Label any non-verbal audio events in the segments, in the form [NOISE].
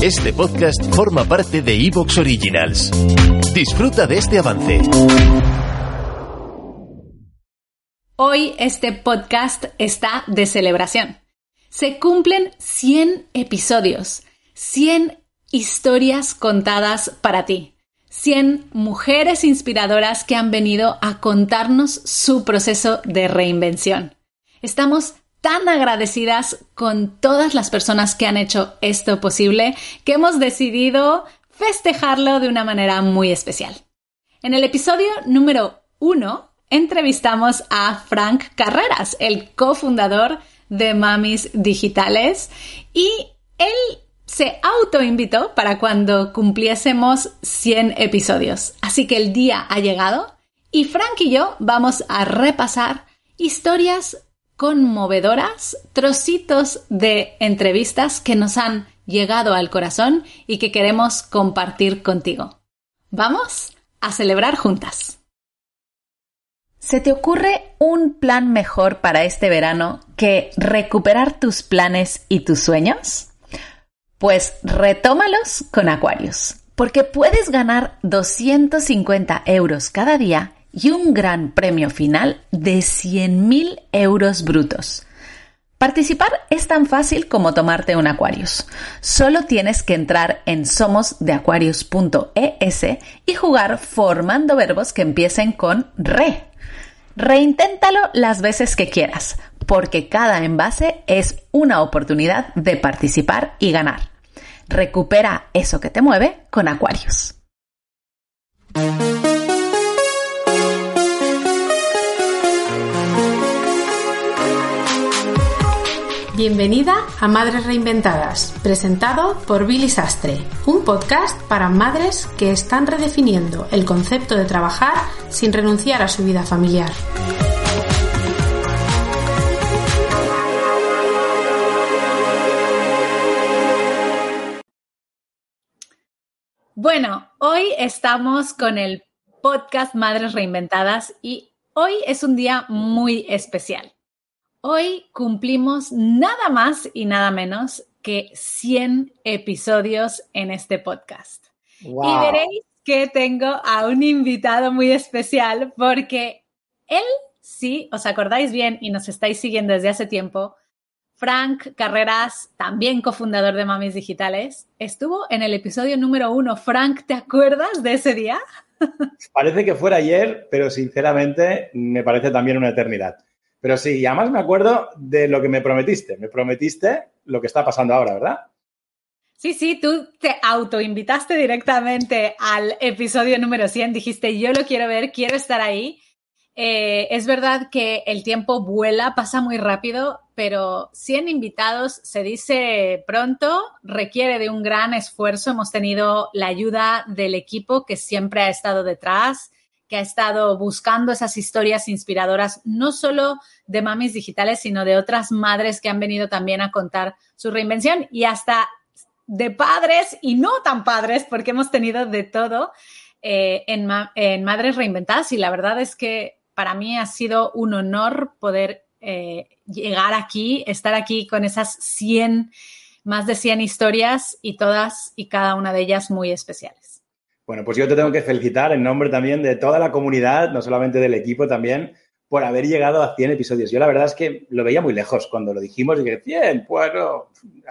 Este podcast forma parte de Evox Originals. Disfruta de este avance. Hoy este podcast está de celebración. Se cumplen 100 episodios, 100 historias contadas para ti, 100 mujeres inspiradoras que han venido a contarnos su proceso de reinvención. Estamos tan agradecidas con todas las personas que han hecho esto posible que hemos decidido festejarlo de una manera muy especial. En el episodio número uno entrevistamos a Frank Carreras, el cofundador de Mamis Digitales, y él se autoinvitó para cuando cumpliésemos 100 episodios. Así que el día ha llegado y Frank y yo vamos a repasar historias conmovedoras, trocitos de entrevistas que nos han llegado al corazón y que queremos compartir contigo. Vamos a celebrar juntas. ¿Se te ocurre un plan mejor para este verano que recuperar tus planes y tus sueños? Pues retómalos con Aquarius, porque puedes ganar 250 euros cada día y un gran premio final de 100.000 euros brutos. Participar es tan fácil como tomarte un Aquarius. Solo tienes que entrar en somosdeaquarius.es y jugar formando verbos que empiecen con re. Reinténtalo las veces que quieras, porque cada envase es una oportunidad de participar y ganar. Recupera eso que te mueve con Aquarius. Bienvenida a Madres Reinventadas, presentado por Billy Sastre, un podcast para madres que están redefiniendo el concepto de trabajar sin renunciar a su vida familiar. Bueno, hoy estamos con el podcast Madres Reinventadas y hoy es un día muy especial. Hoy cumplimos nada más y nada menos que 100 episodios en este podcast. Y veréis que tengo a un invitado muy especial porque él, sí, os acordáis bien y nos estáis siguiendo desde hace tiempo, Frank Carreras, también cofundador de Mamis Digitales, estuvo en el episodio número uno. Frank, ¿te acuerdas de ese día? [LAUGHS] Parece que fuera ayer, pero sinceramente me parece también una eternidad. Pero sí, y además me acuerdo de lo que me prometiste. Me prometiste lo que está pasando ahora, ¿verdad? Sí, sí, tú te autoinvitaste directamente al episodio número 100. Dijiste, yo lo quiero ver, quiero estar ahí. Eh, es verdad que el tiempo vuela, pasa muy rápido, pero 100 invitados se dice pronto, requiere de un gran esfuerzo. Hemos tenido la ayuda del equipo que siempre ha estado detrás que ha estado buscando esas historias inspiradoras, no solo de mamis digitales, sino de otras madres que han venido también a contar su reinvención y hasta de padres y no tan padres, porque hemos tenido de todo eh, en, Madres Reinventadas y la verdad es que para mí ha sido un honor poder eh, llegar aquí, estar aquí con esas 100, más de 100 historias y todas y cada una de ellas muy especiales. Bueno, pues yo te tengo que felicitar en nombre también de toda la comunidad, no solamente del equipo también, por haber llegado a 100 episodios. Yo la verdad es que lo veía muy lejos cuando lo dijimos y que 100, bueno,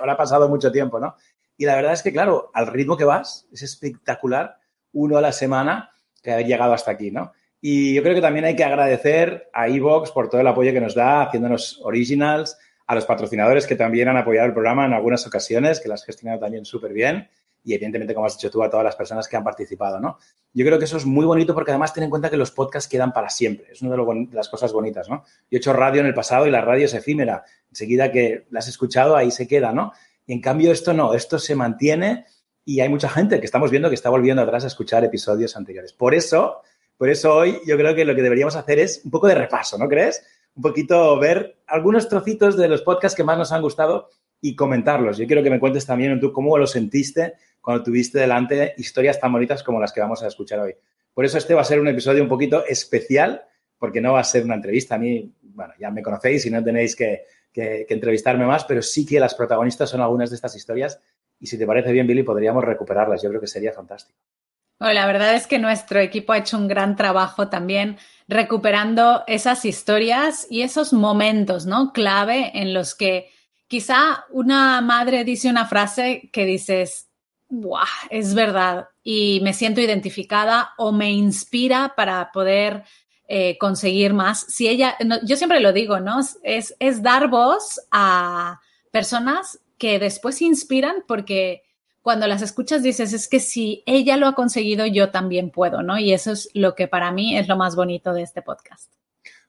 ahora ha pasado mucho tiempo, ¿no? Y la verdad es que, claro, al ritmo que vas, es espectacular, uno a la semana, que haber llegado hasta aquí, ¿no? Y yo creo que también hay que agradecer a Evox por todo el apoyo que nos da, haciéndonos originals, a los patrocinadores que también han apoyado el programa en algunas ocasiones, que las gestionado también súper bien y evidentemente, como has dicho tú, a todas las personas que han participado, ¿no? Yo creo que eso es muy bonito porque además ten en cuenta que los podcasts quedan para siempre. Es una de, las cosas bonitas, ¿no? Yo he hecho radio en el pasado y la radio es efímera. Enseguida que la has escuchado, ahí se queda, ¿no? Y en cambio esto no, esto se mantiene y hay mucha gente que estamos viendo que está volviendo atrás a escuchar episodios anteriores. Por eso, por eso hoy yo creo que lo que deberíamos hacer es un poco de repaso, ¿no crees? Un poquito ver algunos trocitos de los podcasts que más nos han gustado y comentarlos. Yo quiero que me cuentes también tú cómo lo sentiste cuando tuviste delante historias tan bonitas como las que vamos a escuchar hoy. Por eso este va a ser un episodio un poquito especial, porque no va a ser una entrevista. A mí, bueno, ya me conocéis y no tenéis que, entrevistarme más, pero sí que las protagonistas son algunas de estas historias y si te parece bien, Billy, podríamos recuperarlas. Yo creo que sería fantástico. la verdad es que nuestro equipo ha hecho un gran trabajo también recuperando esas historias y esos momentos, ¿no? Clave en los que quizá una madre dice una frase que dices, ¡buah! Es verdad y me siento identificada o me inspira para poder eh, conseguir más. Si ella, yo siempre lo digo, ¿no? Es, es dar voz a personas que después inspiran porque cuando las escuchas dices, es que si ella lo ha conseguido, yo también puedo, ¿no? Y eso es lo que para mí es lo más bonito de este podcast.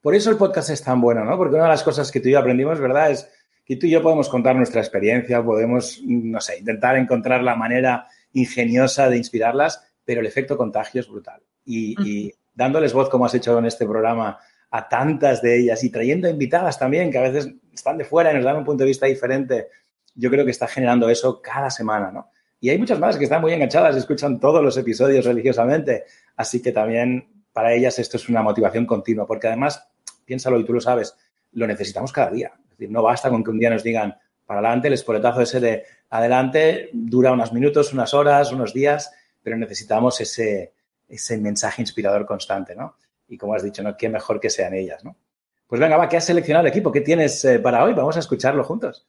Por eso el podcast es tan bueno, ¿no? Porque una de las cosas que tú y yo aprendimos, ¿verdad? Es que tú y yo podemos contar nuestra experiencia, podemos, no sé, intentar encontrar la manera ingeniosa de inspirarlas, pero el efecto contagio es brutal. Y, y dándoles voz, como has hecho en este programa, a tantas de ellas y trayendo invitadas también, que a veces están de fuera y nos dan un punto de vista diferente, yo creo que está generando eso cada semana, ¿no? Y hay muchas más que están muy enganchadas y escuchan todos los episodios religiosamente. Así que también para ellas esto es una motivación continua, porque además, piénsalo y tú lo sabes, lo necesitamos cada día. Decir, no basta con que un día nos digan para adelante, el espoletazo ese de adelante dura unos minutos, unas horas, unos días, pero necesitamos ese, ese mensaje inspirador constante, ¿no? Y como has dicho, ¿no? Qué mejor que sean ellas, ¿no? Pues venga, va, ¿qué has seleccionado el equipo? ¿Qué tienes eh, para hoy? Vamos a escucharlo juntos.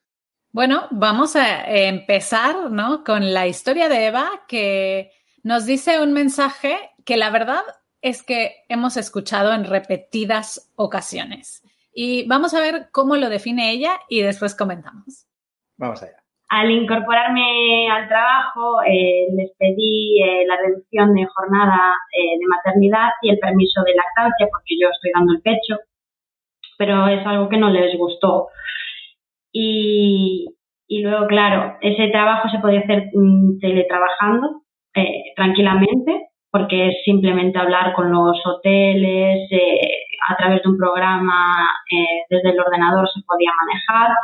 Bueno, vamos a empezar ¿no? con la historia de Eva que nos dice un mensaje que la verdad es que hemos escuchado en repetidas ocasiones. Y vamos a ver cómo lo define ella y después comentamos. Vamos allá. Al incorporarme al trabajo, eh, les pedí eh, la reducción de jornada eh, de maternidad y el permiso de lactancia, porque yo estoy dando el pecho, pero es algo que no les gustó. Y, y luego, claro, ese trabajo se podía hacer mm, teletrabajando eh, tranquilamente, porque es simplemente hablar con los hoteles, eh, a través de un programa eh, desde el ordenador se podía manejar,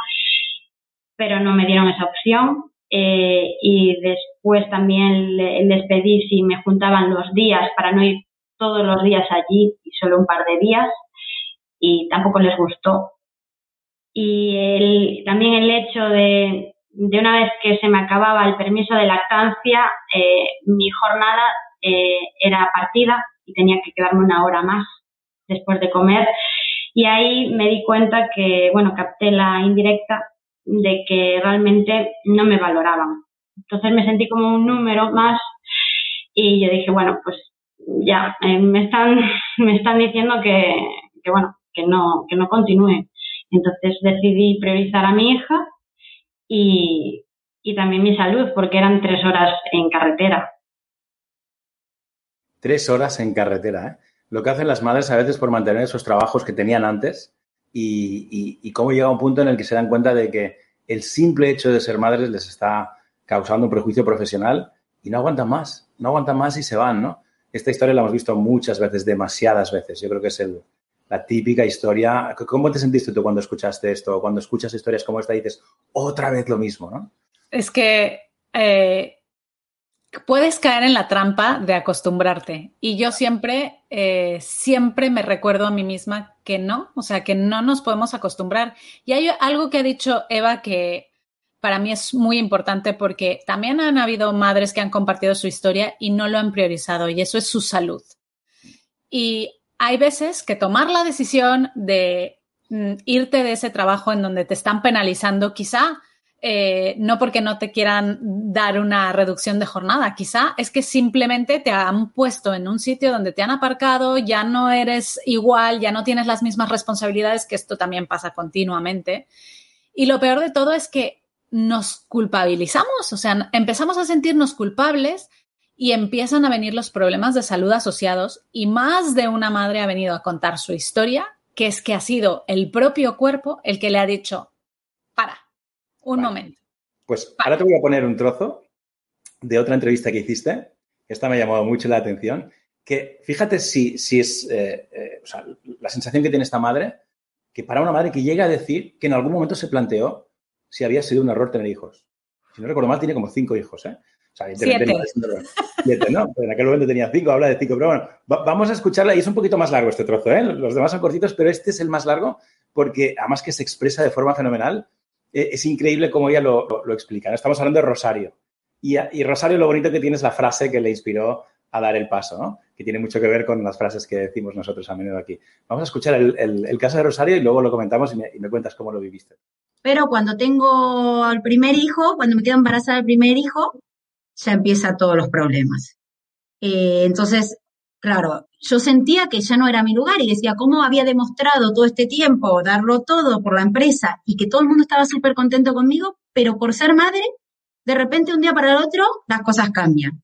pero no me dieron esa opción. y después también les pedí si me juntaban los días para no ir todos los días allí y solo un par de días, y tampoco les gustó y el, también el hecho de, de una vez que se me acababa el permiso de lactancia, eh, mi jornada era partida y tenía que quedarme una hora más después de comer. Y ahí me di cuenta que, bueno, capté la indirecta de que realmente no me valoraban. Entonces me sentí como un número más y yo dije, bueno, pues ya, eh, me están, [LAUGHS] me están diciendo que, que bueno, que no, que no continúe. Entonces decidí priorizar a mi hija y, y también mi salud, porque eran tres horas en carretera. Tres horas en carretera, ¿eh? Lo que hacen las madres a veces por mantener esos trabajos que tenían antes y, cómo llega un punto en el que se dan cuenta de que el simple hecho de ser madres les está causando un prejuicio profesional y no aguantan más, no aguantan más y se van, ¿no? Esta historia la hemos visto muchas veces, demasiadas veces. Yo creo que es la típica historia. ¿Cómo te sentiste tú cuando escuchaste esto? Cuando escuchas historias como esta dices, otra vez lo mismo, ¿no? Es que eh, puedes caer en la trampa de acostumbrarte. Y yo siempre, eh, siempre me recuerdo a mí misma que no, o sea, que no nos podemos acostumbrar. Y hay algo que ha dicho Eva que para mí es muy importante porque también han habido madres que han compartido su historia y no lo han priorizado y eso es su salud. Y hay veces que tomar la decisión de mm, irte de ese trabajo en donde te están penalizando, quizá eh, no porque no te quieran dar una reducción de jornada, quizá es que simplemente te han puesto en un sitio donde te han aparcado, ya no eres igual, ya no tienes las mismas responsabilidades, que esto también pasa continuamente. Y lo peor de todo es que nos culpabilizamos, o sea, empezamos a sentirnos culpables y empiezan a venir los problemas de salud asociados y más de una madre ha venido a contar su historia, que es que ha sido el propio cuerpo el que le ha dicho, un momento. Pues ahora te voy a poner un trozo de otra entrevista que hiciste, esta me ha llamado mucho la atención, que fíjate si, si es eh, eh, o sea, la sensación que tiene esta madre, que para una madre que llega a decir que en algún momento se planteó si había sido un error tener hijos. Si no recuerdo mal, tiene como cinco hijos, ¿eh? O sea, siete. siete, ¿no? en aquel momento tenía cinco, habla de cinco. Pero bueno, vamos a escucharla y es un poquito más largo este trozo, ¿eh? Los demás son cortitos, pero este es el más largo porque además que se expresa de forma fenomenal. Eh, es increíble cómo ella lo, lo, explica. Estamos hablando de Rosario. Y, y, Rosario, lo bonito que tiene es la frase que le inspiró a dar el paso, ¿no? que tiene mucho que ver con las frases que decimos nosotros a menudo aquí. Vamos a escuchar el, el, caso de Rosario y luego lo comentamos y me, cuentas cómo lo viviste. Pero cuando tengo al primer hijo, cuando me quedo embarazada del primer hijo, ya empieza todos los problemas. Eh, entonces, claro, yo sentía que ya no era mi lugar y decía, ¿cómo había demostrado todo este tiempo darlo todo por la empresa y que todo el mundo estaba súper contento conmigo, pero por ser madre, de repente un día para el otro las cosas cambian.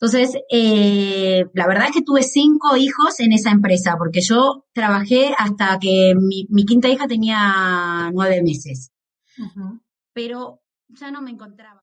Entonces, eh, la verdad es que tuve cinco hijos en esa empresa, porque yo trabajé hasta que mi, quinta hija tenía nueve meses. Pero ya no me encontraba.